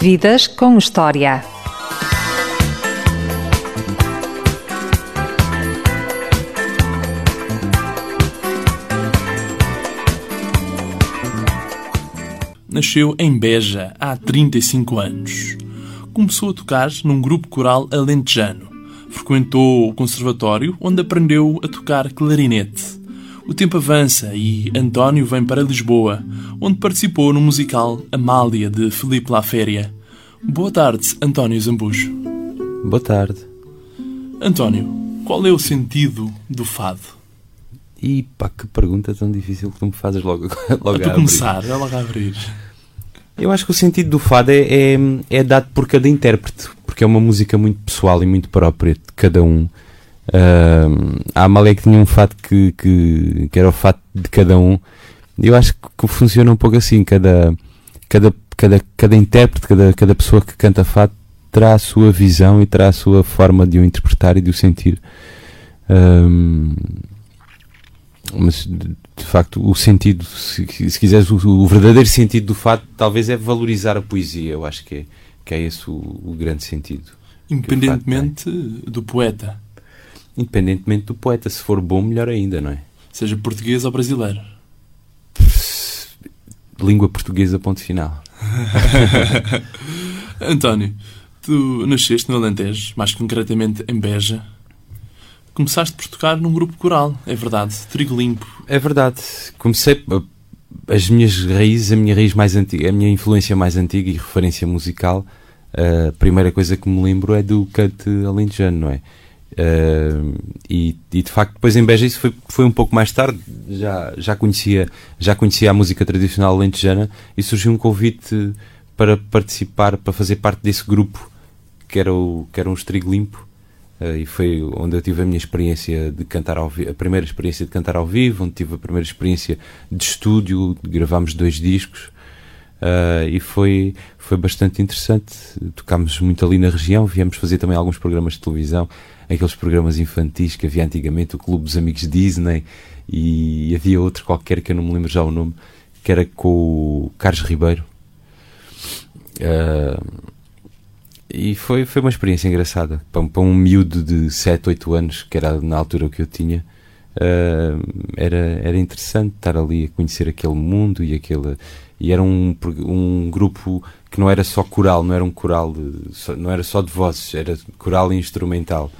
Vidas com História. Nasceu em Beja há 35 anos. Começou a tocar num grupo coral alentejano. Frequentou o conservatório, onde aprendeu a tocar clarinete. O tempo avança e António vem para Lisboa, onde participou no musical Amália de Felipe Laféria. Boa tarde, António Zambujo. Boa tarde. António, qual é o sentido do fado? E pá, que pergunta tão difícil que tu me fazes logo, logo a a tu abrir. começar, é logo a abrir. Eu acho que o sentido do fado é, é, é dado por cada intérprete, porque é uma música muito pessoal e muito própria de cada um. Ahm, a Amália que tinha um fado que, que, que era o fado de cada um. Eu acho que funciona um pouco assim, cada, cada, cada, cada intérprete, cada, cada pessoa que canta fado terá a sua visão e terá a sua forma de o interpretar e de o sentir. Ahm, mas de, facto o sentido, se, se quiseres, o, o verdadeiro sentido do fado talvez é valorizar a poesia. Eu acho que é, que é esse o, o grande sentido. Independentemente do poeta, Independentemente do poeta, se for bom, melhor ainda, não é? seja português ou brasileiro. Língua portuguesa, ponto final. António, tu nasceste no Alentejo, mais concretamente em Beja. Começaste por tocar num grupo coral, é verdade, Trigo Limpo. É verdade. Comecei uh, as minhas raízes, a minha raiz mais antiga, a minha influência mais antiga e referência musical. uh, a primeira coisa que me lembro é do cante alentejano, não é? Uh, e, e, de facto depois em Beja isso foi, foi um pouco mais tarde. Já, já, conhecia, já conhecia a música tradicional alentejana e surgiu um convite para participar, para fazer parte desse grupo que era o, que era um Estrigo Limpo uh, e foi onde eu tive a minha experiência de cantar ao vivo, a primeira experiência de cantar ao vivo, onde tive a primeira experiência de estúdio, gravámos dois discos Uh, e foi, foi bastante interessante. Tocámos muito ali na região, viemos fazer também alguns programas de televisão, aqueles programas infantis que havia antigamente, o Clube dos Amigos Disney, e havia outro qualquer que eu não me lembro já o nome, que era com o Carlos Ribeiro. Uh, e foi, foi uma experiência engraçada. Para, para um miúdo de 7, 8 anos, que era na altura que eu tinha, uh, era, era interessante estar ali a conhecer aquele mundo e aquele e era um, um grupo que não era só coral, não era um coral, de, não era só de vozes, era coral e instrumental.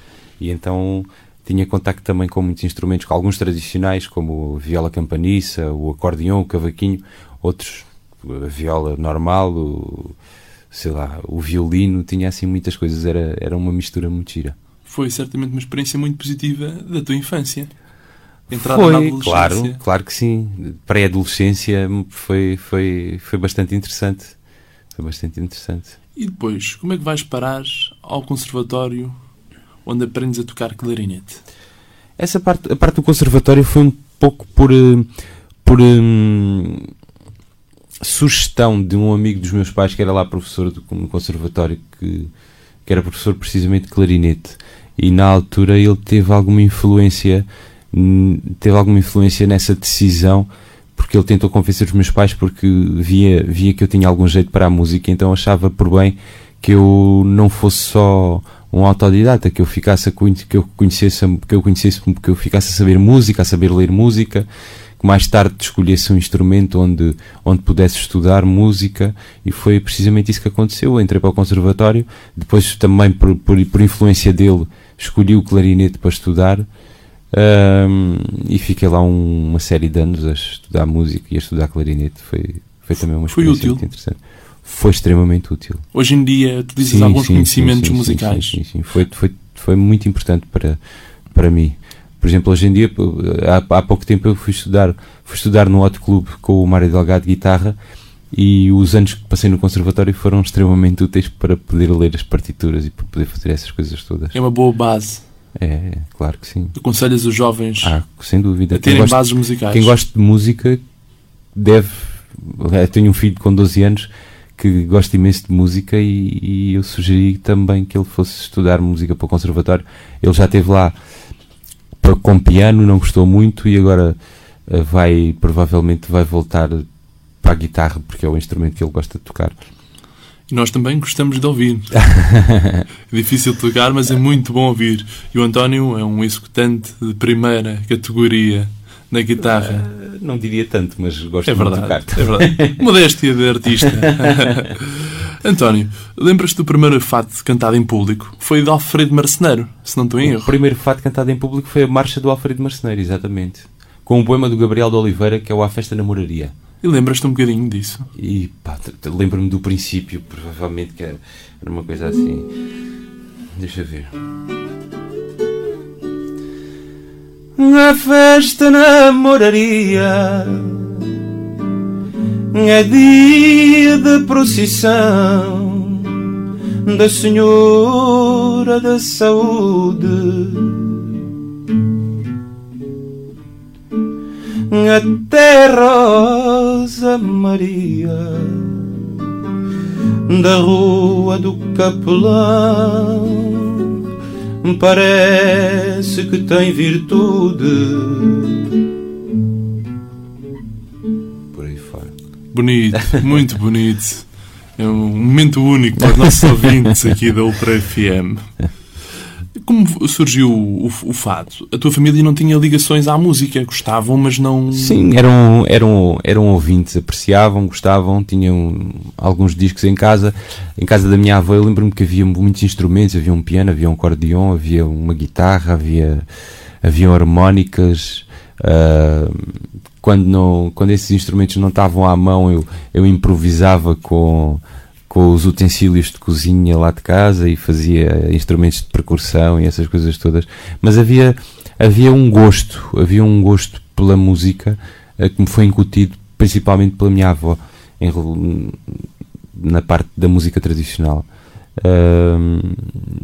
E então tinha contacto também com muitos instrumentos, com alguns tradicionais, como a viola campaniça, o acordeão, o cavaquinho, outros, a viola normal, o, sei lá, o violino, tinha assim muitas coisas, era, era uma mistura muito gira. Foi certamente uma experiência muito positiva da tua infância. Entrada foi, claro, claro que sim. Pré-adolescência foi, foi, foi bastante interessante. Foi bastante interessante. E depois, como é que vais parar ao conservatório onde aprendes a tocar clarinete? Essa parte, a parte do conservatório foi um pouco por, por um, sugestão de um amigo dos meus pais que era lá professor do, no conservatório, que, que era professor precisamente de clarinete. E na altura ele teve alguma influência teve alguma influência nessa decisão porque ele tentou convencer os meus pais porque via, via que eu tinha algum jeito para a música, então achava por bem que eu não fosse só um autodidata, que eu ficasse a, que eu conhecesse, que eu conhecesse, que eu ficasse a saber música, a saber ler música, que mais tarde escolhesse um instrumento onde, onde pudesse estudar música e foi precisamente isso que aconteceu. Eu entrei para o conservatório, depois também por, por, por influência dele escolhi o clarinete para estudar um, e fiquei lá um, uma série de anos a estudar música e a estudar clarinete. Foi, foi também uma experiência muito interessante. Foi extremamente útil. Hoje em dia, tu dizes alguns sim, conhecimentos sim, sim, musicais. Sim, sim, sim. Foi, foi, foi muito importante para, para mim. Por exemplo, hoje em dia, há, há pouco tempo eu fui estudar, fui estudar no Hot Club com o Mário Delgado de guitarra e os anos que passei no conservatório foram extremamente úteis para poder ler as partituras e para poder fazer essas coisas todas. É uma boa base. É, claro que sim. Aconselhas os jovens ah, sem dúvida. a terem gosta, bases musicais. Quem gosta de música deve. Eu tenho um filho com 12 anos que gosta imenso de música e, e, eu sugeri também que ele fosse estudar música para o conservatório. Ele já esteve lá para, com piano, não gostou muito e agora uh, vai, provavelmente vai voltar para a guitarra porque é o instrumento que ele gosta de tocar. Nós também gostamos de ouvir. é difícil de tocar, mas é muito bom ouvir. E o António é um executante de primeira categoria na guitarra. Uh, não diria tanto, mas gosto é de verdade, tocar. É verdade. Modéstia de artista. António, lembras-te do primeiro fado cantado em público? Foi de Alfredo Marceneiro, se não estou em erro. O primeiro fado cantado em público foi a Marcha do Alfredo Marceneiro, exatamente. Com o poema do Gabriel de Oliveira, que é o A Festa Namoraria. E lembras-te um bocadinho disso? E pá, lembro-me do princípio, provavelmente que era, era uma coisa assim. Deixa ver. A festa namoraria é dia de procissão da Senhora da Saúde. Até Rosa Maria da Rua do Capelão parece que tem virtude. Por aí fora. Bonito, muito bonito. É um momento único para os nossos ouvintes aqui da Ultra FM. Como surgiu o, o, fado? A tua família não tinha ligações à música, gostavam, mas não. Sim, eram, eram, eram ouvintes, apreciavam, gostavam, tinham alguns discos em casa. Em casa da minha avó, eu lembro-me que havia muitos instrumentos: havia um piano, havia um acordeão, havia uma guitarra, havia, havia harmónicas. Uh, quando, não, quando esses instrumentos não estavam à mão, eu, eu improvisava com com os utensílios de cozinha lá de casa e fazia instrumentos de percussão e essas coisas todas. Mas havia, havia um gosto, havia um gosto pela música uh, que me foi incutido principalmente pela minha avó em, na parte da música tradicional.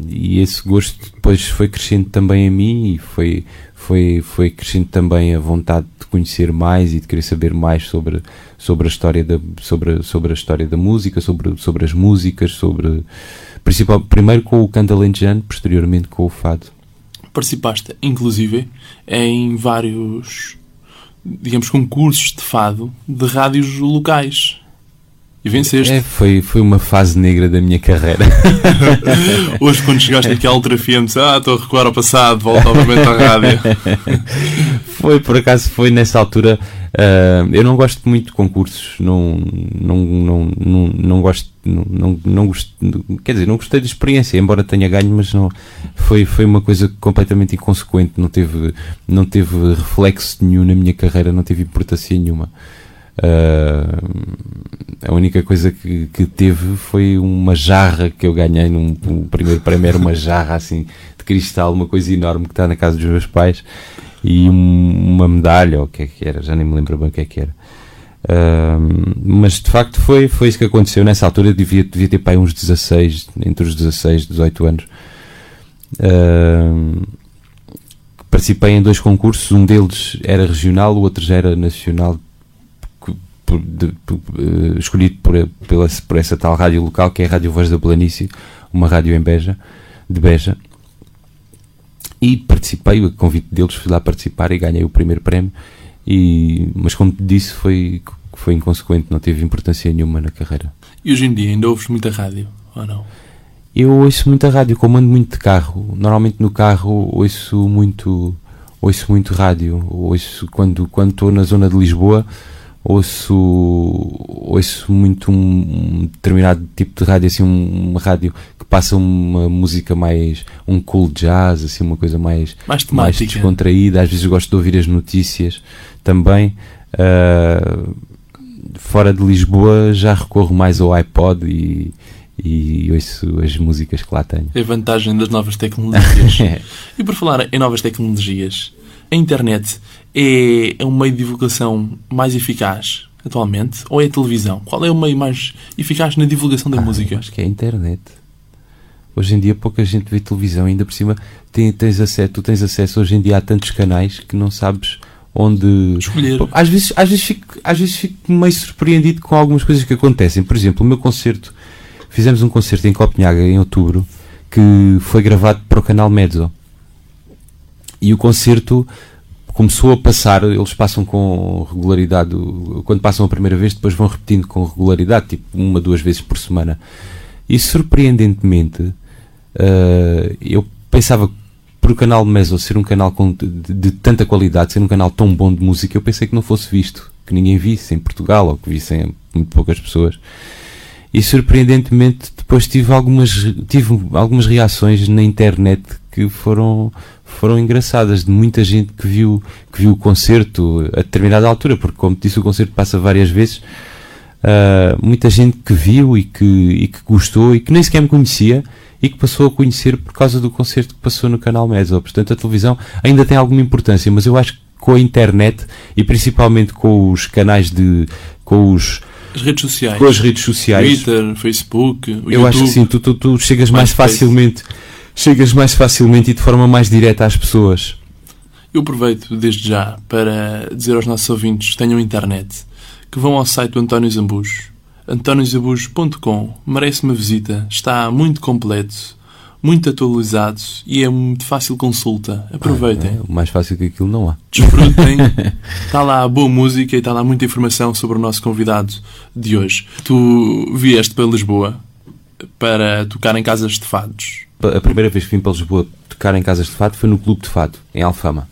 E esse gosto depois foi crescendo também em mim e foi, foi, foi crescendo também a vontade de conhecer mais e de querer saber mais sobre, sobre, a, história da, sobre, sobre a história da música, sobre, sobre as músicas, sobre principal, primeiro com o canto alentejano, posteriormente com o fado. Participaste, inclusive, em vários, digamos, concursos de fado de rádios locais. E venceste. É, foi, foi uma fase negra da minha carreira. Hoje, quando chegaste aqui à Ultra FM, disse, ah, estou a recuar ao passado, volto novamente à rádio. foi, por acaso, foi nessa altura. Uh, eu não gosto muito de concursos, não, não, não, não, não gosto, não, não, não gosto, quer dizer, não gostei da experiência, embora tenha ganho, mas não, foi, foi uma coisa completamente inconsequente, não teve, não teve reflexo nenhum na minha carreira, não teve importância nenhuma. Uh, a única coisa que, que, teve foi uma jarra que eu ganhei num, primeiro prémio era uma jarra assim de cristal, uma coisa enorme que está na casa dos meus pais e um, uma medalha, ou o que é que era, já nem me lembro bem o que é que era. Uh, mas de facto foi, foi isso que aconteceu. Nessa altura eu devia, devia ter pai uns 16, entre os 16 e 18 anos. Uh, participei em dois concursos, um deles era regional, o outro já era nacional por, de, por, uh, escolhido por, pela, por essa tal rádio local que é a Rádio Voz da Planície, uma rádio em Beja, de Beja. E participei, a convite deles, fui lá participar e ganhei o primeiro prémio. E, mas como disse, foi, foi inconsequente, não teve importância nenhuma na carreira. E hoje em dia ainda ouves muita rádio, ou não? Eu ouço muita rádio, como ando muito de carro. Normalmente no carro ouço muito, ouço muito rádio. Ouço quando quando estou na zona de Lisboa, ouço, ouço muito um, determinado tipo de rádio, assim, um, uma rádio que passa uma música mais, um cool jazz, assim, uma coisa mais, mais, mais descontraída. Às vezes gosto de ouvir as notícias também. Uh, fora de Lisboa já recorro mais ao iPod e, e ouço as músicas que lá tenho. É a vantagem das novas tecnologias. e por falar em novas tecnologias, a internet é, é um meio de divulgação mais eficaz atualmente ou é a televisão? Qual é o meio mais eficaz na divulgação da ah, música? Acho que é a internet. Hoje em dia pouca gente vê televisão, ainda por cima tem, tens acesso, tu tens acesso hoje em dia a tantos canais que não sabes onde escolher. Às vezes, às vezes, fico, às vezes fico meio surpreendido com algumas coisas que acontecem. Por exemplo, o meu concerto, fizemos um concerto em Copenhaga em outubro que foi gravado para o canal Mezzo. E o concerto começou a passar, eles passam com regularidade, quando passam a primeira vez, depois vão repetindo com regularidade, tipo uma, duas vezes por semana. E surpreendentemente, uh, eu pensava por o canal Meso ser um canal com, de, de, tanta qualidade, ser um canal tão bom de música, eu pensei que não fosse visto, que ninguém visse em Portugal ou que vissem muito poucas pessoas. E surpreendentemente depois tive algumas, tive algumas reações na internet que foram foram engraçadas de muita gente que viu que viu o concerto a determinada altura porque como disse o concerto passa várias vezes uh, muita gente que viu e que, e que gostou e que nem sequer me conhecia e que passou a conhecer por causa do concerto que passou no canal Meso. Portanto, a televisão ainda tem alguma importância, mas eu acho que com a internet e principalmente com os canais de. com os. As redes sociais. Com as redes sociais. Twitter, Facebook, o Eu YouTube, acho que sim, tu, tu, tu chegas mais MySpace. facilmente chegas mais facilmente e de forma mais direta às pessoas. Eu aproveito desde já para dizer aos nossos ouvintes que tenham internet que vão ao site do António Zambujo, antoniozambujo.com. Merece uma visita, está muito completo, muito atualizado e é de fácil consulta. Aproveitem, É, mais fácil que aquilo não há. desfrutem. está lá boa música e está lá muita informação sobre o nosso convidado de hoje. Tu vieste para Lisboa para tocar em casas de fados. A primeira vez que vim para Lisboa tocar em casas de fado foi no Clube de Fado, em Alfama.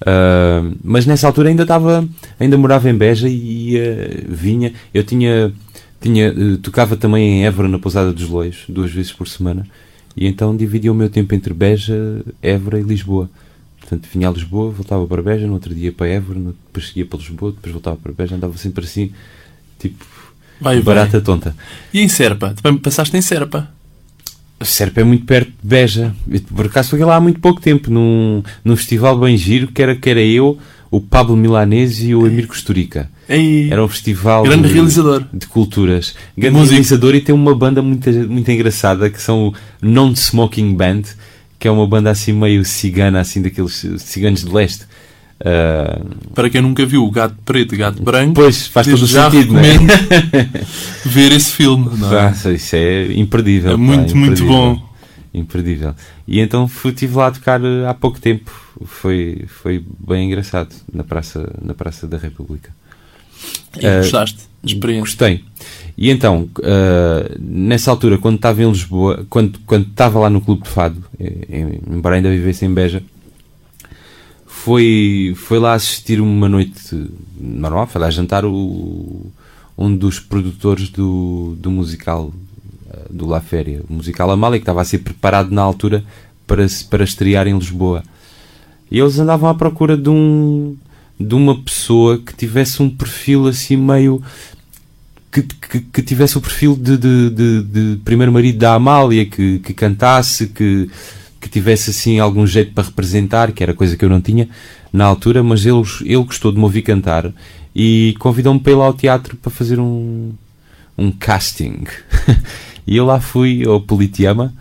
Uh, mas nessa altura ainda estava, ainda morava em Beja e uh, vinha. Eu tinha, tinha uh, tocava também em Évora na Pousada dos Lois, duas vezes por semana, e então dividia o meu tempo entre Beja, Évora e Lisboa. Portanto, vinha a Lisboa, voltava para Beja, no outro dia para Évora, no, depois seguia para Lisboa, depois voltava para Beja, andava sempre assim, tipo Vai, vai. barata tonta. E em Serpa? Também passaste em Serpa. Serpa é muito perto de Beja. Eu, Por acaso fui lá há muito pouco tempo, num, num festival bem giro, que era, que era eu, o Pablo Milanese e o Emir Costurica. Ei, Era um festival grande de, realizador. de culturas. Grande Músico. realizador e tem uma banda muito, muito engraçada que são o Non-Smoking Band, que é uma banda assim meio cigana, assim daqueles ciganos de leste. Ah, Para quem nunca viu o Gato Preto e Gato Branco, pois, faz todo o sentido, é? recomendo ver esse filme. Não é? Isso é imperdível. É pá, muito, muito imperdível. bom. Imperdível. E então fui, estive lá a tocar eh, há pouco tempo. Foi, foi bem engraçado na Praça, na praça da República. E Eh, gostaste da experiência? Gostei. E então, eh, nessa altura, quando estava em Lisboa, quando, quando estava lá no Clube de Fado, em- embora ainda vivesse em Beja, foi, foi lá assistir uma noite normal, foi lá jantar o, um dos produtores do, do musical eh, do La Féria, o musical Amália, que estava a ser preparado na altura para, para estrear em Lisboa. E eles andavam à procura de um de uma pessoa que tivesse um perfil assim meio que, que, que tivesse o perfil de, de, de, de primeiro marido da Amália, que, que cantasse, que, que tivesse assim algum jeito para representar, que era coisa que eu não tinha na altura, mas ele, ele gostou de me ouvir cantar e convidou-me para ir lá ao teatro para fazer um, um casting. e eu lá fui ao Politeama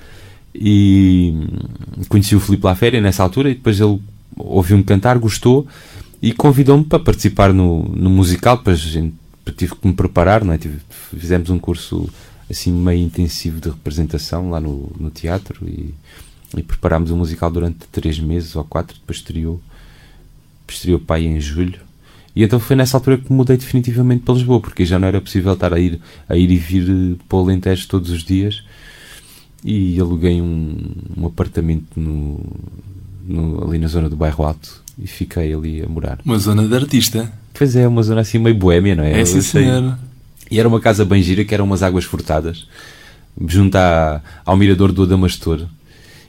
e conheci o Filipe Laféria nessa altura e depois ele ouviu-me cantar, gostou e convidou-me para participar no, no musical, depois gente tive que me preparar, não é? Tive- fizemos um curso assim meio intensivo de representação lá no, no teatro e, e preparámos o musical durante três meses ou quatro, depois estreou, estreou pai em julho. E então foi nessa altura que mudei definitivamente para Lisboa, porque já não era possível estar a ir, a ir e vir eh, para o Alentejo todos os dias e aluguei um, um apartamento no, no- ali na zona do bairro Alto e fiquei ali a morar. Uma zona de artista. Pois é, uma zona assim meio boémia, não é? É, sim, senhor. E era uma casa bem gira, que eram umas águas furtadas, junto à, ao mirador do Adamastor.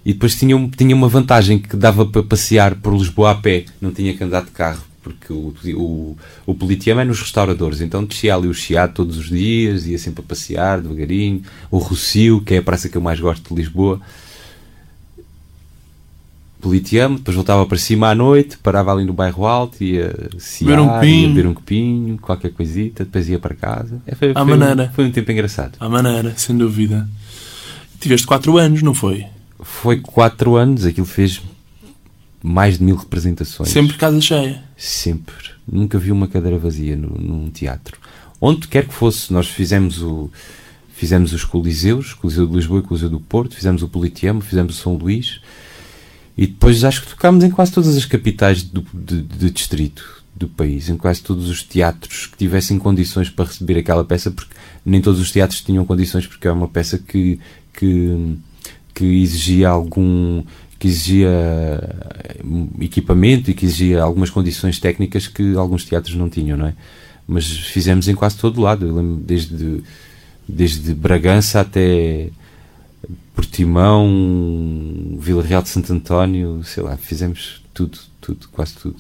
E depois tinha, tinha uma vantagem que dava para passear por Lisboa a pé, não tinha que andar de carro, porque o, o, o Politeama é nos restauradores, então descia ali o Chiado todos os dias, ia sempre a passear devagarinho. O Rocio, que é a praça que eu mais gosto de Lisboa. Politeama, depois voltava para cima à noite, parava ali no bairro alto, ia Beber um ia beber um copinho, qualquer coisita, depois ia para casa. É, foi, foi, maneira. Um, foi um tempo engraçado. À maneira, sem dúvida. Tiveste 4 anos, não foi? Foi quatro anos, aquilo fez mais de mil representações. Sempre casa cheia. Sempre. Nunca vi uma cadeira vazia no, num teatro. Onde quer que fosse, nós fizemos o fizemos os Coliseus, Coliseu de Lisboa e Coliseu do Porto, fizemos o Politeama, fizemos o São Luís, E depois acho que tocámos em quase todas as capitais do, de, de distrito do país, em quase todos os teatros que tivessem condições para receber aquela peça, porque nem todos os teatros tinham condições, porque é uma peça que, que, que exigia algum que exigia equipamento e que exigia algumas condições técnicas que alguns teatros não tinham, não é? Mas fizemos em quase todo o lado, eu lembro desde, desde Bragança até Portimão, Vila Real de Santo António, sei lá, fizemos tudo, tudo, quase tudo.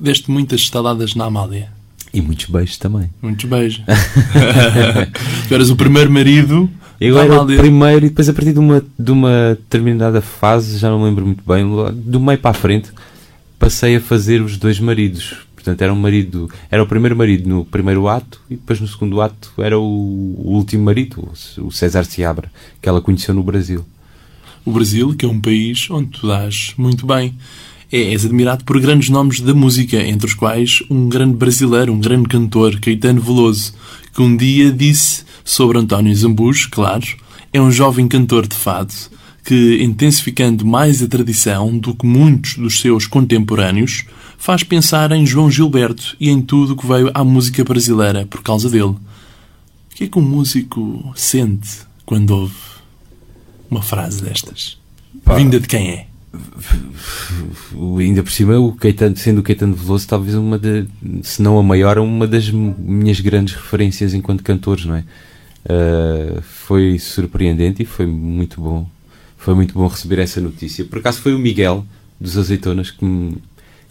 Deste muitas estaladas na Amália. E muitos beijos também. Muitos beijos. tu eras o primeiro marido. Eu era o primeiro e depois a partir de uma, de uma determinada fase, já não me lembro muito bem, do meio para a frente, passei a fazer os dois maridos. Portanto, era um marido, era o primeiro marido no primeiro ato e depois no segundo ato era o, o último marido, o César Seabra, que ela conheceu no Brasil. O Brasil, que é um país onde tu dás muito bem. É, és admirado por grandes nomes da música, entre os quais um grande brasileiro, um grande cantor, Caetano Veloso, que um dia disse sobre António Zambujo, claro, é um jovem cantor de fado que, intensificando mais a tradição do que muitos dos seus contemporâneos, faz pensar em João Gilberto e em tudo o que veio à música brasileira por causa dele. O que é que um músico sente quando ouve uma frase destas? Pá. Vinda de quem é? ainda por cima, o Caetano, sendo o Caetano Veloso, talvez uma de, se não a maior, uma das minhas grandes referências enquanto cantores, não é? Uh, foi surpreendente e foi muito bom. Foi muito bom receber essa notícia. Por acaso foi o Miguel dos Azeitonas que, me,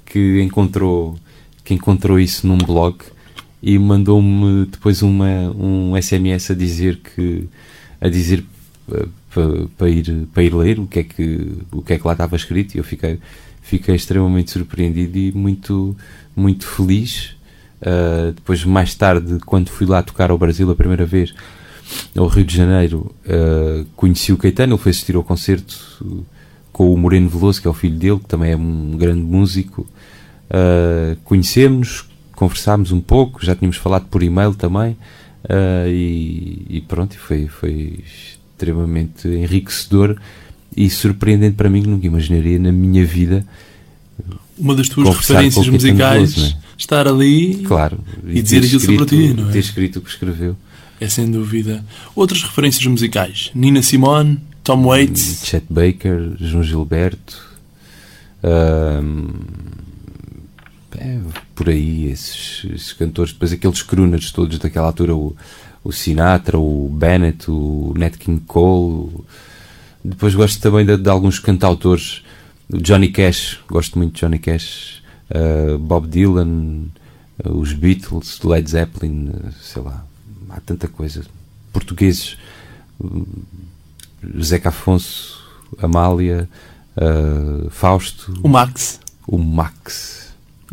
que encontrou que encontrou isso num blog e mandou-me depois uma, um SMS a dizer que a dizer uh, para, para, ir, para ir ler o que, é que, o que é que lá estava escrito e eu fiquei, fiquei extremamente surpreendido e muito, muito feliz. Uh, depois, mais tarde, quando fui lá tocar ao Brasil a primeira vez, ao Rio de Janeiro, uh, conheci o Caetano, ele foi assistir ao concerto com o Moreno Veloso, que é o filho dele, que também é um grande músico. Uh, conhecemos, conversámos um pouco, já tínhamos falado por e-mail também, uh, e, e, pronto, foi, foi extremamente enriquecedor e surpreendente para mim, que nunca imaginaria na minha vida. Uma das tuas referências musicais, Veloso, é? estar ali claro, e, e dizer aquilo sobre ti, não é? Ter escrito o que escreveu. É sem dúvida. Outras referências musicais? Nina Simone, Tom Waits, Chet Baker, João Gilberto. é, por aí, esses, esses, cantores, depois aqueles crooners todos daquela altura, o, o Sinatra, o Bennett, o Nat King Cole. Depois gosto também de, de alguns cantautores, o Johnny Cash, gosto muito de Johnny Cash, uh, Bob Dylan, uh, os Beatles, Led Zeppelin, uh, sei lá, há tanta coisa. Portugueses, Zeca Afonso, Amália, Fausto. O Max. O Max.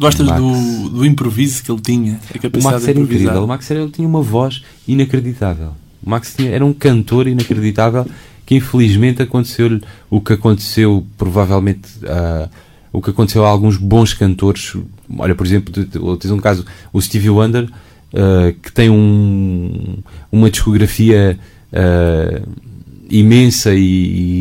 Gostas do, do improviso que ele tinha? O Max era incrível. O Max era, ele tinha uma voz inacreditável. O Max tinha, era um cantor inacreditável que infelizmente aconteceu-lhe o que aconteceu provavelmente uh, o que aconteceu a alguns bons cantores. Olha, por exemplo, tens um caso, o Stevie Wonder, uh, que tem um, uma discografia uh, imensa e,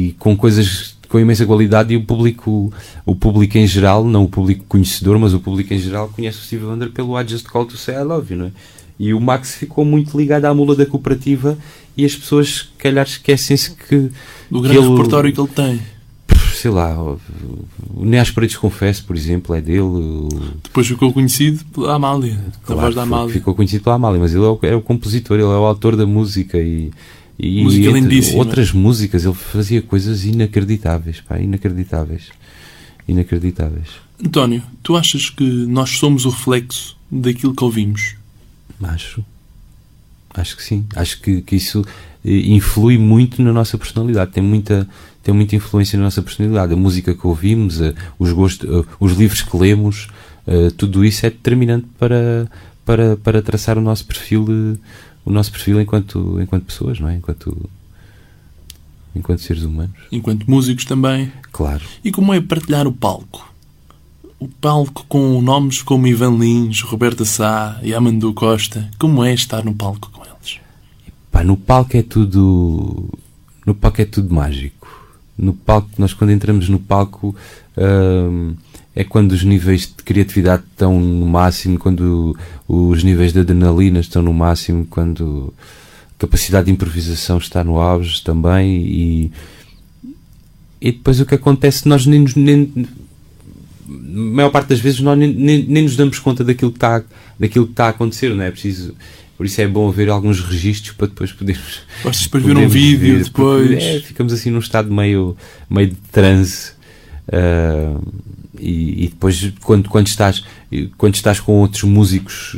e com coisas com imensa qualidade e o público, o público em geral, não o público conhecedor, mas o público em geral conhece o Steve Wonder pelo I Just Call to Say I Love You, não é? E o Max ficou muito ligado à mula da cooperativa e as pessoas, calhar, esquecem-se que. Do grande ele, repertório que ele tem. Sei lá, o Nem às Paredes Confesso, por exemplo, é dele. O... Depois ficou conhecido pela Amália, claro, voz da Amália. Ficou conhecido pela Amália, mas ele é o, é o compositor, ele é o autor da música e e Música lindíssima. outras músicas, ele fazia coisas inacreditáveis, pá, inacreditáveis. Inacreditáveis. António, tu achas que nós somos o reflexo daquilo que ouvimos? Acho. Acho que sim. Acho que, que isso eh, influi muito na nossa personalidade. Tem muita, tem muita influência na nossa personalidade. A música que ouvimos, eh, os, gostos, eh, os livros que lemos, tudo isso é determinante para, para, para traçar o nosso perfil o nosso perfil enquanto, enquanto pessoas, não é? Enquanto, enquanto seres humanos. Enquanto músicos também. Claro. E como é partilhar o palco? O palco com nomes como Ivan Lins, Roberta Sá e Amandu Costa. Como é estar no palco com eles? Pá, no palco é tudo. No palco é tudo mágico. no palco, nós quando entramos no palco uh, é quando os níveis de criatividade estão no máximo, quando os níveis de adrenalina estão no máximo, quando a capacidade de improvisação está no auge também e, e depois o que acontece nós nem, nem a maior parte das vezes nós nem, nem, nem nos damos conta daquilo que está daquilo que está a acontecer, não é? preciso por isso é bom haver alguns registros para depois podermos. Gostas depois ver um vídeo ver, depois. É, ficamos assim num estado meio, meio de transe. Uh, e, e, depois quando, quando, estás, quando estás com outros músicos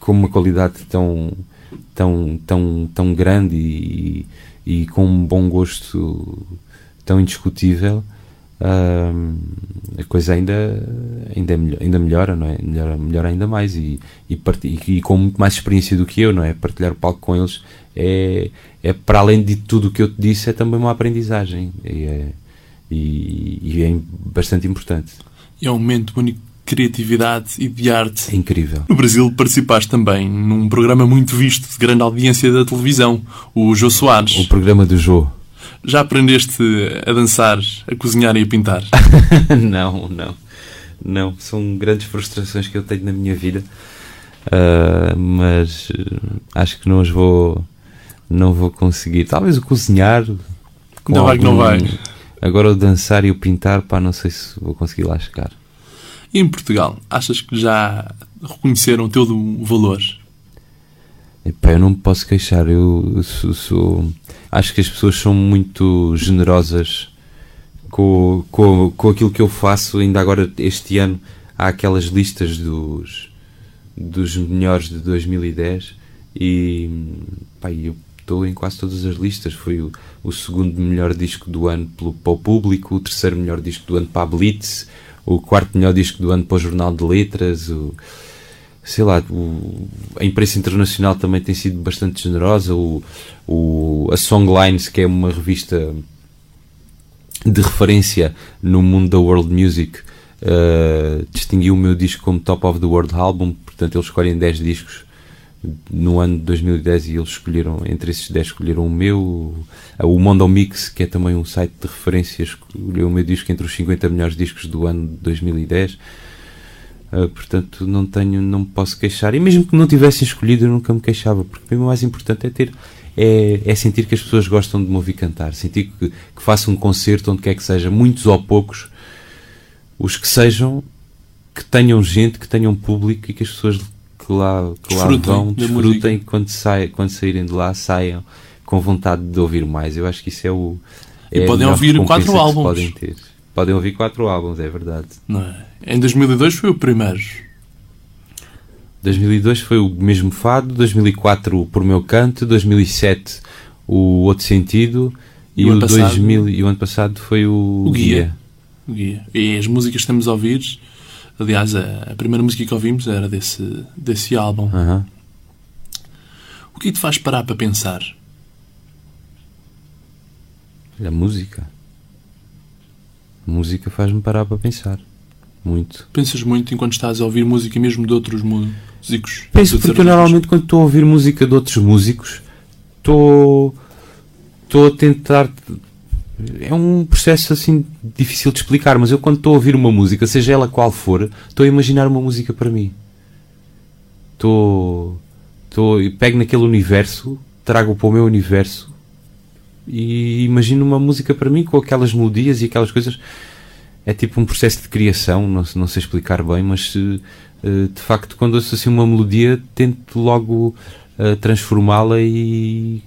com uma qualidade tão, tão, tão, tão grande e, e com um bom gosto tão indiscutível, a coisa ainda, ainda, é ainda melhora, não é? Melhora, melhora ainda mais e, e, part, e, e, com muito mais experiência do que eu, não é? Partilhar o palco com eles é, é para além de tudo o que eu te disse, é também uma aprendizagem é, e, e é bastante importante. É um momento único de criatividade e de arte. É incrível. No Brasil participaste também num programa muito visto de grande audiência da televisão, o Jô Soares. O programa do Jô. Já aprendeste a dançar, a cozinhar e a pintar? não, não. Não, são grandes frustrações que eu tenho na minha vida. Uh, mas uh, acho que não as vou não vou conseguir. Talvez o cozinhar. Não vai que não vai. Agora o dançar e o pintar, pá, não sei se vou conseguir lá chegar. E em Portugal, achas que já reconheceram todo o valor? Epá, eu não me posso queixar. Eu sou, sou acho que as pessoas são muito generosas com, com, com aquilo que eu faço. Ainda agora, este ano, há aquelas listas dos, dos melhores de 2010 e pá, eu estou em quase todas as listas. Foi o, o segundo melhor disco do ano pelo, para o público, o terceiro melhor disco do ano para a Blitz, o quarto melhor disco do ano para o Jornal de Letras. O, sei lá, o, a imprensa internacional também tem sido bastante generosa. O, o, a Songlines, que é uma revista de referência no mundo da world music, uh, distinguiu o meu disco como Top of the World Album. Portanto, eles escolhem 10 discos no ano de 2010 e eles escolheram, entre esses 10, escolheram o meu. O Mondo Mix, que é também um site de referência, escolheu o meu disco entre os 50 melhores discos do ano de 2010. Uh, portanto, não tenho, não me posso queixar. E mesmo que não tivessem escolhido, eu nunca me queixava, porque o mais importante é ter é, é, sentir que as pessoas gostam de me ouvir cantar, sentir que, que faço um concerto onde quer que seja, muitos ou poucos, os que sejam, que tenham gente, que tenham público e que as pessoas que lá, que lá vão desfrutem quando, sai, quando saírem de lá saiam com vontade de ouvir mais. Eu acho que isso é o. É e podem ouvir quatro álbuns. Podem ter. Podem ouvir quatro álbuns, é verdade. Não é? Em 2002 foi o primeiro. 2002 foi o mesmo fado, 2004 Por Meu Canto, 2007 o Outro Sentido e, o, 2000 e o ano passado foi o, o guia. o guia. E as músicas que estamos a ouvir, aliás, a, a primeira música que ouvimos era desse, desse álbum. Uh -huh. O que te faz parar para pensar? A música. A música faz-me parar para pensar. Muito. Pensas muito enquanto estás a ouvir música mesmo de outros músicos? Penso porque eu, normalmente quando estou a ouvir música de outros músicos estou, estou a tentar. É um processo assim difícil de explicar, mas eu quando estou a ouvir uma música, seja ela qual for, estou a imaginar uma música para mim. Estou. estou pego naquele universo, trago para o meu universo e imagino uma música para mim com aquelas melodias e aquelas coisas. É tipo um processo de criação, não, não sei explicar bem, mas eh, de facto, quando ouço assim uma melodia, tento logo uh, transformá-la e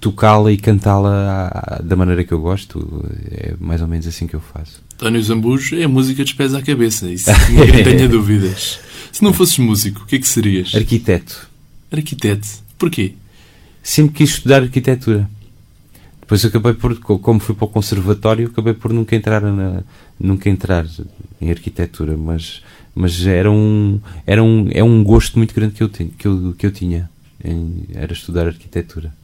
tocá-la e cantá-la da maneira que eu gosto. É mais ou menos assim que eu faço. António Zambujo é música de pés à cabeça, isso ninguém tenha dúvidas. Se não fosses músico, o que é que serias? Arquiteto. Arquiteto? Porquê? Sempre quis estudar arquitetura. Depois acabei por, como fui para o conservatório, acabei por nunca entrar, na, nunca entrar em arquitetura, mas, mas era um, era um, é um gosto muito grande que eu, tinha, que eu, que eu tinha, em, era estudar arquitetura.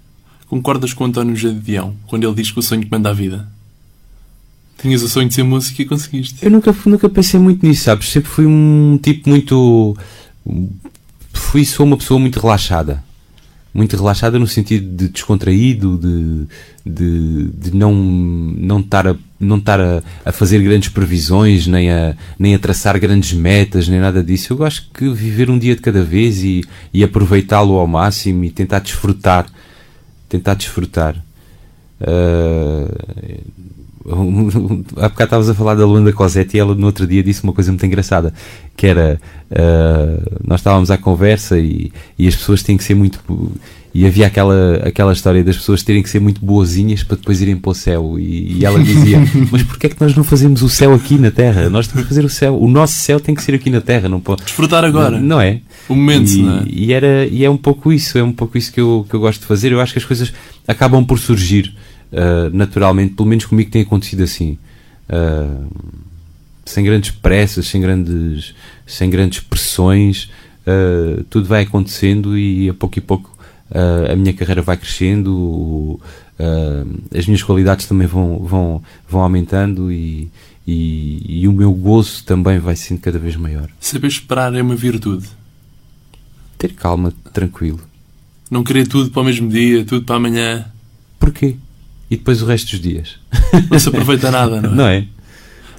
Concordas com António Jadidião, quando ele diz que o sonho que manda a vida? Tinhas o sonho de ser músico e conseguiste. Eu nunca, nunca pensei muito nisso, sabes? Sempre fui um tipo muito. Fui, sou uma pessoa muito relaxada muito relaxada no sentido de descontraído, de, de, de não não estar a não estar a, a, fazer grandes previsões, nem a, nem a traçar grandes metas, nem nada disso. Eu gosto que viver um dia de cada vez e, e aproveitá-lo ao máximo e tentar desfrutar. Tentar desfrutar. Uh, há bocado estavas a falar da Luanda Cosette e ela no outro dia disse uma coisa muito engraçada que era uh, nós estávamos à conversa e, e as pessoas têm que ser muito e havia aquela, aquela história das pessoas terem que ser muito boazinhas para depois irem para o céu e, e ela dizia mas porquê é que nós não fazemos o céu aqui na Terra? Nós temos que fazer o céu o nosso céu tem que ser aqui na Terra não pode... desfrutar agora não, não é? o momento e, não é? e, era, e é um pouco isso é um pouco isso que eu, que eu gosto de fazer eu acho que as coisas acabam por surgir uh, naturalmente, pelo menos comigo tem acontecido assim. Uh, sem grandes pressas, sem grandes, sem grandes pressões, uh, tudo vai acontecendo e a pouco e pouco a minha carreira vai crescendo, as minhas qualidades também vão, vão, vão aumentando e, e, e, o meu gozo também vai sendo cada vez maior. Saber esperar é uma virtude. Ter calma, tranquilo. Não querer tudo para o mesmo dia, tudo para amanhã. Porquê? e depois o resto dos dias. Não se aproveita nada, não é? Não é?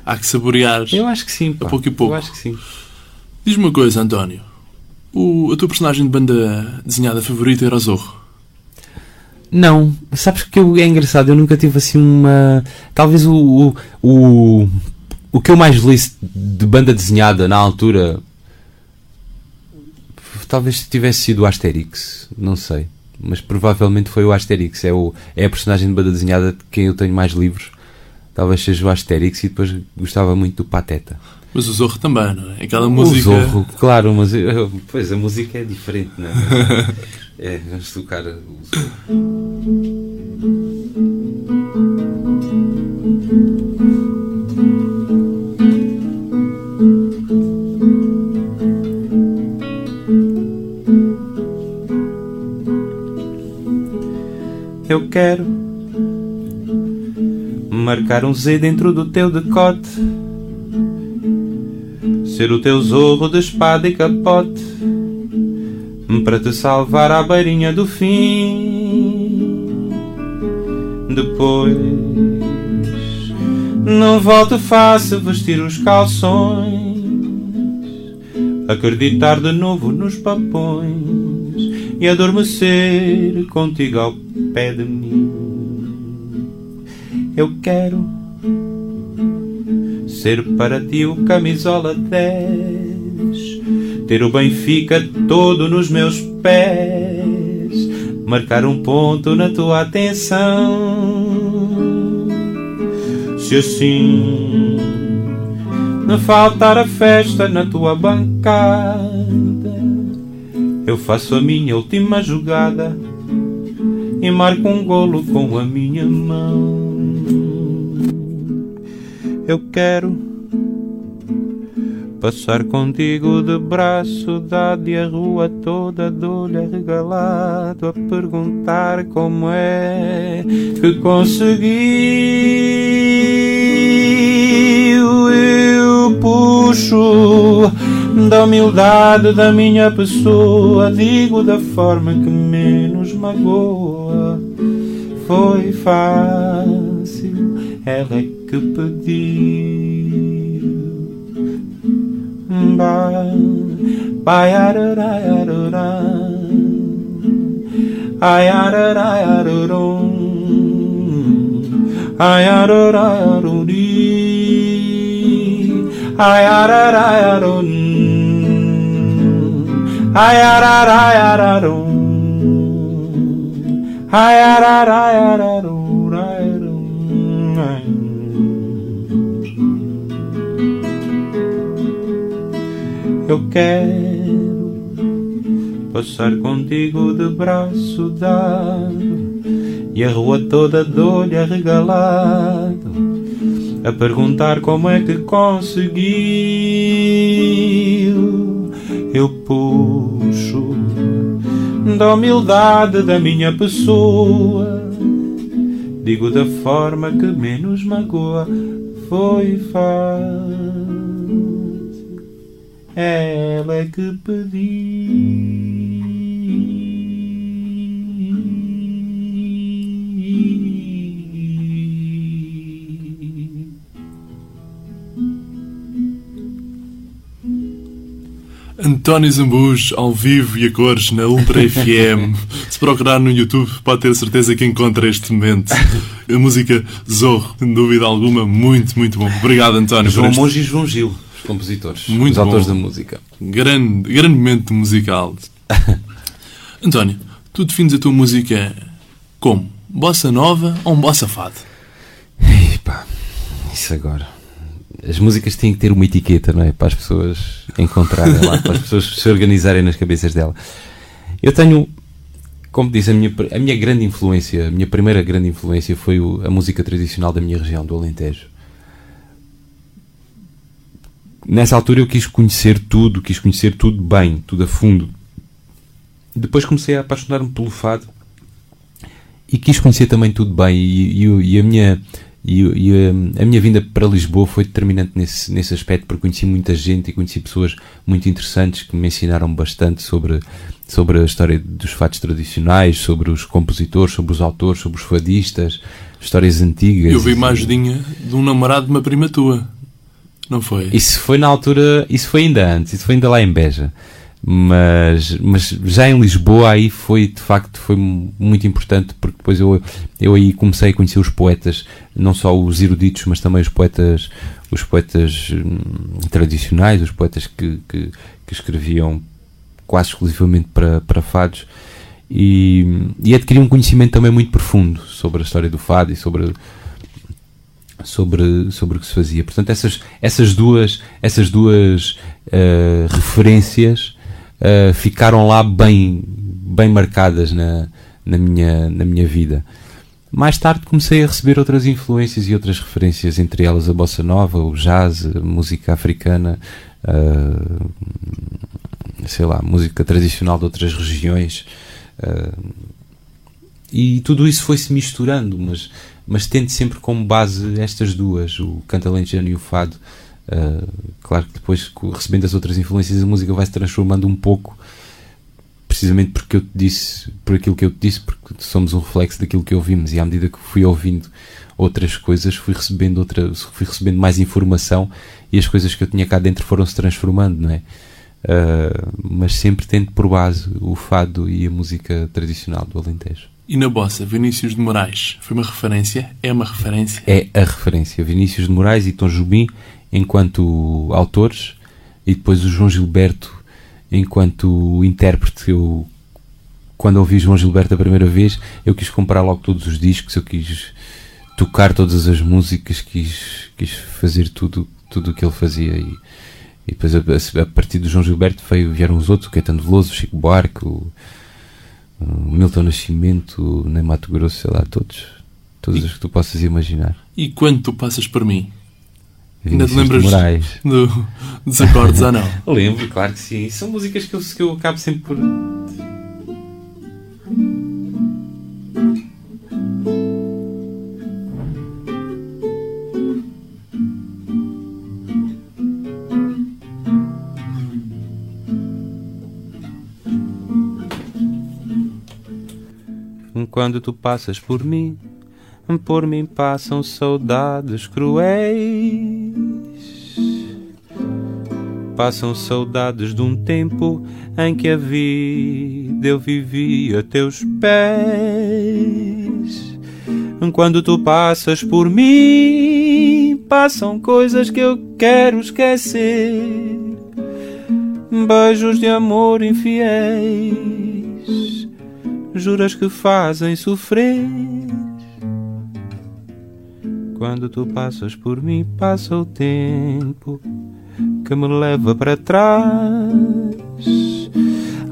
Há que saborear. Eu acho que sim, pá. A pouco e pouco. Eu acho que sim. Diz-me uma coisa, António. O, a tua personagem de banda desenhada favorita era Zorro? Não. Sabes que é engraçado? Eu nunca tive assim uma. Talvez o. O, o, o que eu mais li de banda desenhada na altura. Talvez tivesse sido o Asterix. Não sei mas provavelmente foi o Asterix. É, o, é a personagem de banda desenhada de quem eu tenho mais livros. Talvez seja o Asterix e depois gostava muito do Pateta. Mas o Zorro também, não é? Aquela música. O Zorro, claro, mas pois a música é diferente, não é? é, vamos tocar o Zorro. eu quero marcar um Z dentro do teu decote, ser o teu zorro de espada e capote, para te salvar à beirinha do fim. Depois não volto fácil vestir os calções, acreditar de novo nos papões e adormecer contigo ao pé de mim. Eu quero ser para ti o camisola 10, ter o Benfica todo nos meus pés, marcar um ponto na tua atenção. Se assim não faltar a festa na tua bancada, eu faço a minha última jogada e marco um golo com a minha mão. Eu quero passar contigo de braço dado e a rua toda de olho arregalado a perguntar como é que conseguiu. Eu puxo da humildade da minha pessoa, digo da forma que menos magoa. Foi fácil, ela é Ba, ba ya da da ya da da, a ya da da ya da do, a ya da da ya do di, a ya da da ya do, a ya da da ya da a ya da da ya da do, right. Eu quero passar contigo de braço dado e a rua toda de olho arregalado a perguntar como é que conseguiu eu puxo da humildade da minha pessoa. Digo da forma que menos magoa, foi fácil. Ela é que pediu. António Zambuz, ao vivo e a cores na Ultra FM. Se procurar no YouTube, pode ter certeza que encontra este momento. A música Zorro, sem dúvida alguma, muito, muito bom. Obrigado, António. João este... Monge e João Gil compositores, muito os autores bom. da música. Grande, grande momento musical. António, tu defines a tua música como? Bossa nova ou um bossa fado? Epá, isso agora. As músicas têm que ter uma etiqueta, não é? Para as pessoas encontrarem lá, para as pessoas se organizarem nas cabeças dela. Eu tenho, como disse, a minha, a minha grande influência, a minha primeira grande influência foi o, a música tradicional da minha região, do Alentejo. Nessa altura eu quis conhecer tudo, quis conhecer tudo bem, tudo a fundo. Depois comecei a apaixonar-me pelo fado e quis conhecer também tudo bem. E, e, e a minha e, e a, a, minha vinda para Lisboa foi determinante nesse, nesse aspecto, porque conheci muita gente e conheci pessoas muito interessantes que me ensinaram bastante sobre, sobre a história dos fatos tradicionais, sobre os compositores, sobre os autores, sobre os fadistas, histórias antigas. Eu vi uma ajudinha de um namorado de uma prima tua, não foi? Isso foi na altura, isso foi ainda antes, isso foi ainda lá em Beja. Mas, mas já em Lisboa aí foi de facto foi muito importante porque depois eu, eu aí comecei a conhecer os poetas não só os eruditos mas também os poetas os poetas hum, tradicionais os poetas que, que, que, escreviam quase exclusivamente para, para fados e, e adquiri um conhecimento também muito profundo sobre a história do fado e sobre sobre, sobre o que se fazia portanto essas, essas duas essas duas uh, referências Uh, ficaram lá bem, bem marcadas na, na, minha, na minha vida. Mais tarde comecei a receber outras influências e outras referências, entre elas a bossa nova, o jazz, a música africana, uh, sei lá, música tradicional de outras regiões. E tudo isso foi-se misturando, mas, mas tendo sempre como base estas duas, o canto alentejano e o fado. Uh, claro que depois, recebendo as outras influências, a música vai se transformando um pouco, precisamente porque eu te disse, por aquilo que eu te disse, porque somos um reflexo daquilo que ouvimos, e à medida que fui ouvindo outras coisas, fui recebendo, outra, fui recebendo mais informação e as coisas que eu tinha cá dentro foram se transformando, não é? Uh, mas sempre tendo por base o fado e a música tradicional do Alentejo. E na bossa, Vinícius de Moraes foi uma referência? É uma referência? É a referência. Vinícius de Moraes e Tom Jubim enquanto autores e depois o João Gilberto enquanto intérprete. Eu, quando ouvi João Gilberto a primeira vez, eu quis comprar logo todos os discos, eu quis tocar todas as músicas, quis, quis fazer tudo tudo o que ele fazia e, e depois a, a, partir do João Gilberto veio, vieram os outros, o Caetano Veloso, o Chico Buarque, o Milton Nascimento, o Ney Mato Grosso, sei lá, todos. Todos os que tu possas imaginar. E quando tu passas por mim? Ainda te lembras do, dos acordes ou não? Lembro, claro que sim. São músicas que eu, que eu acabo sempre por. Quando tu passas por mim, por mim passam saudades cruéis. Passam saudades de um tempo em que a vida eu vivia a teus pés. Quando tu passas por mim, passam coisas que eu quero esquecer. Beijos de amor infiéis, juras que fazem sofrer. Quando tu passas por mim, passa o tempo que me leva para trás.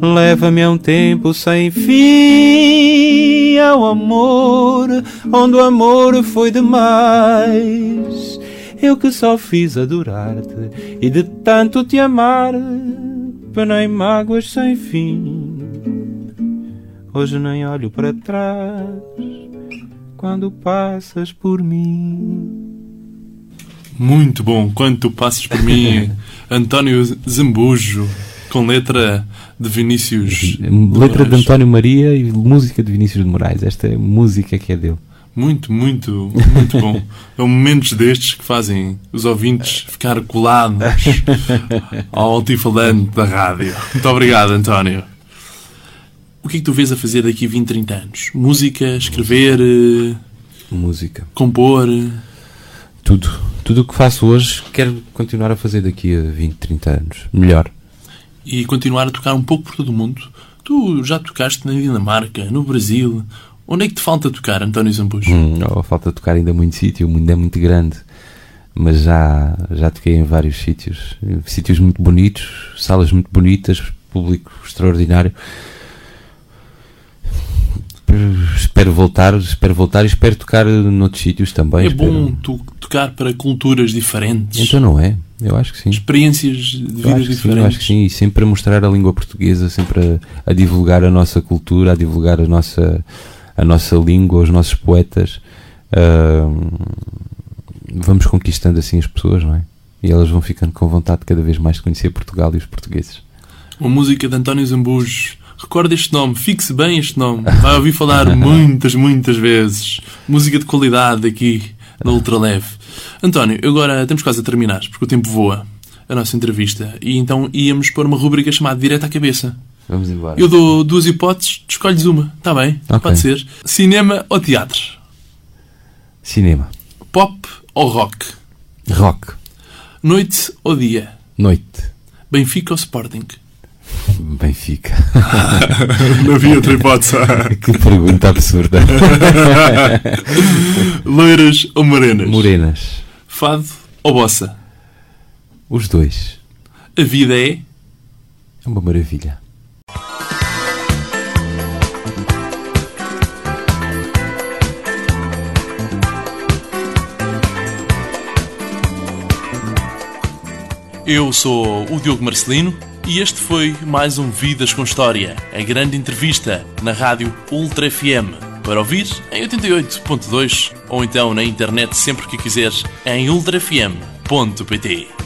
Leva-me a um tempo sem fim, ao amor, onde o amor foi demais. Eu que só fiz adorar-te e de tanto te amar, penei mágoas sem fim. Hoje nem olho para trás quando passas por mim. Muito bom, quando tu passas por mim, António Zambujo, com letra de Vinícius. Letra de António Maria e música de Vinícius de Moraes. Esta é música que é dele. Muito, muito, muito bom. São momentos destes que fazem os ouvintes ficar colados ao altifalante da rádio. Muito obrigado, António. O que é que tu vês a fazer daqui a 20, 30 anos? Música, escrever, eh, Música. compor? Tudo. Tudo o que faço hoje quero continuar a fazer daqui a 20, 30 anos. Melhor. e continuar a tocar um pouco por todo o mundo. Tu já tocaste na Dinamarca, no Brasil. Onde é que te falta tocar, António Zambujo? Hum, oh, falta tocar ainda muito sítio, o mundo é muito grande. Mas já, já toquei em vários sítios. Sítios muito bonitos, salas muito bonitas, público extraordinário. Espero voltar, espero voltar e espero tocar noutros sítios também. É espero- bom tu tocar para culturas diferentes, Então não é? Eu acho que sim. experiências de vidas que sim, eu diferentes. acho que sim, e sempre a mostrar a língua portuguesa, sempre a, a divulgar a nossa cultura, a divulgar a nossa, a nossa língua, os nossos poetas. Ahm, vamos conquistando assim as pessoas, não é? E elas vão ficando com vontade cada vez mais de conhecer Portugal e os portugueses. Uma música de António Zambujo. Recorda este nome, fixe bem este nome. Vai ouvir falar muitas, muitas vezes. Música de qualidade aqui na Ultraleve. António, agora temos quase a terminar, porque o tempo voa. A nossa entrevista. E então íamos pôr uma rubrica chamada Direto à Cabeça. Vamos embora. Eu dou duas hipóteses, tu escolhes uma. Está bem? Ok. Pode ser. Cinema ou teatro? Cinema. Pop ou rock? Rock. Noite ou dia? Noite. Benfica ou Sporting? Benfica. Não havia outra hipótese. que pergunta absurda. Loiras ou morenas? Morenas. Fado ou bossa? Os dois. A vida é... É uma maravilha. Eu sou o Diogo Marcelino e este foi mais um Vidas com História, a grande entrevista na rádio Ultra FM. Para ouvir em 88.2 ou então na internet sempre que quiseres em ultrafm.pt.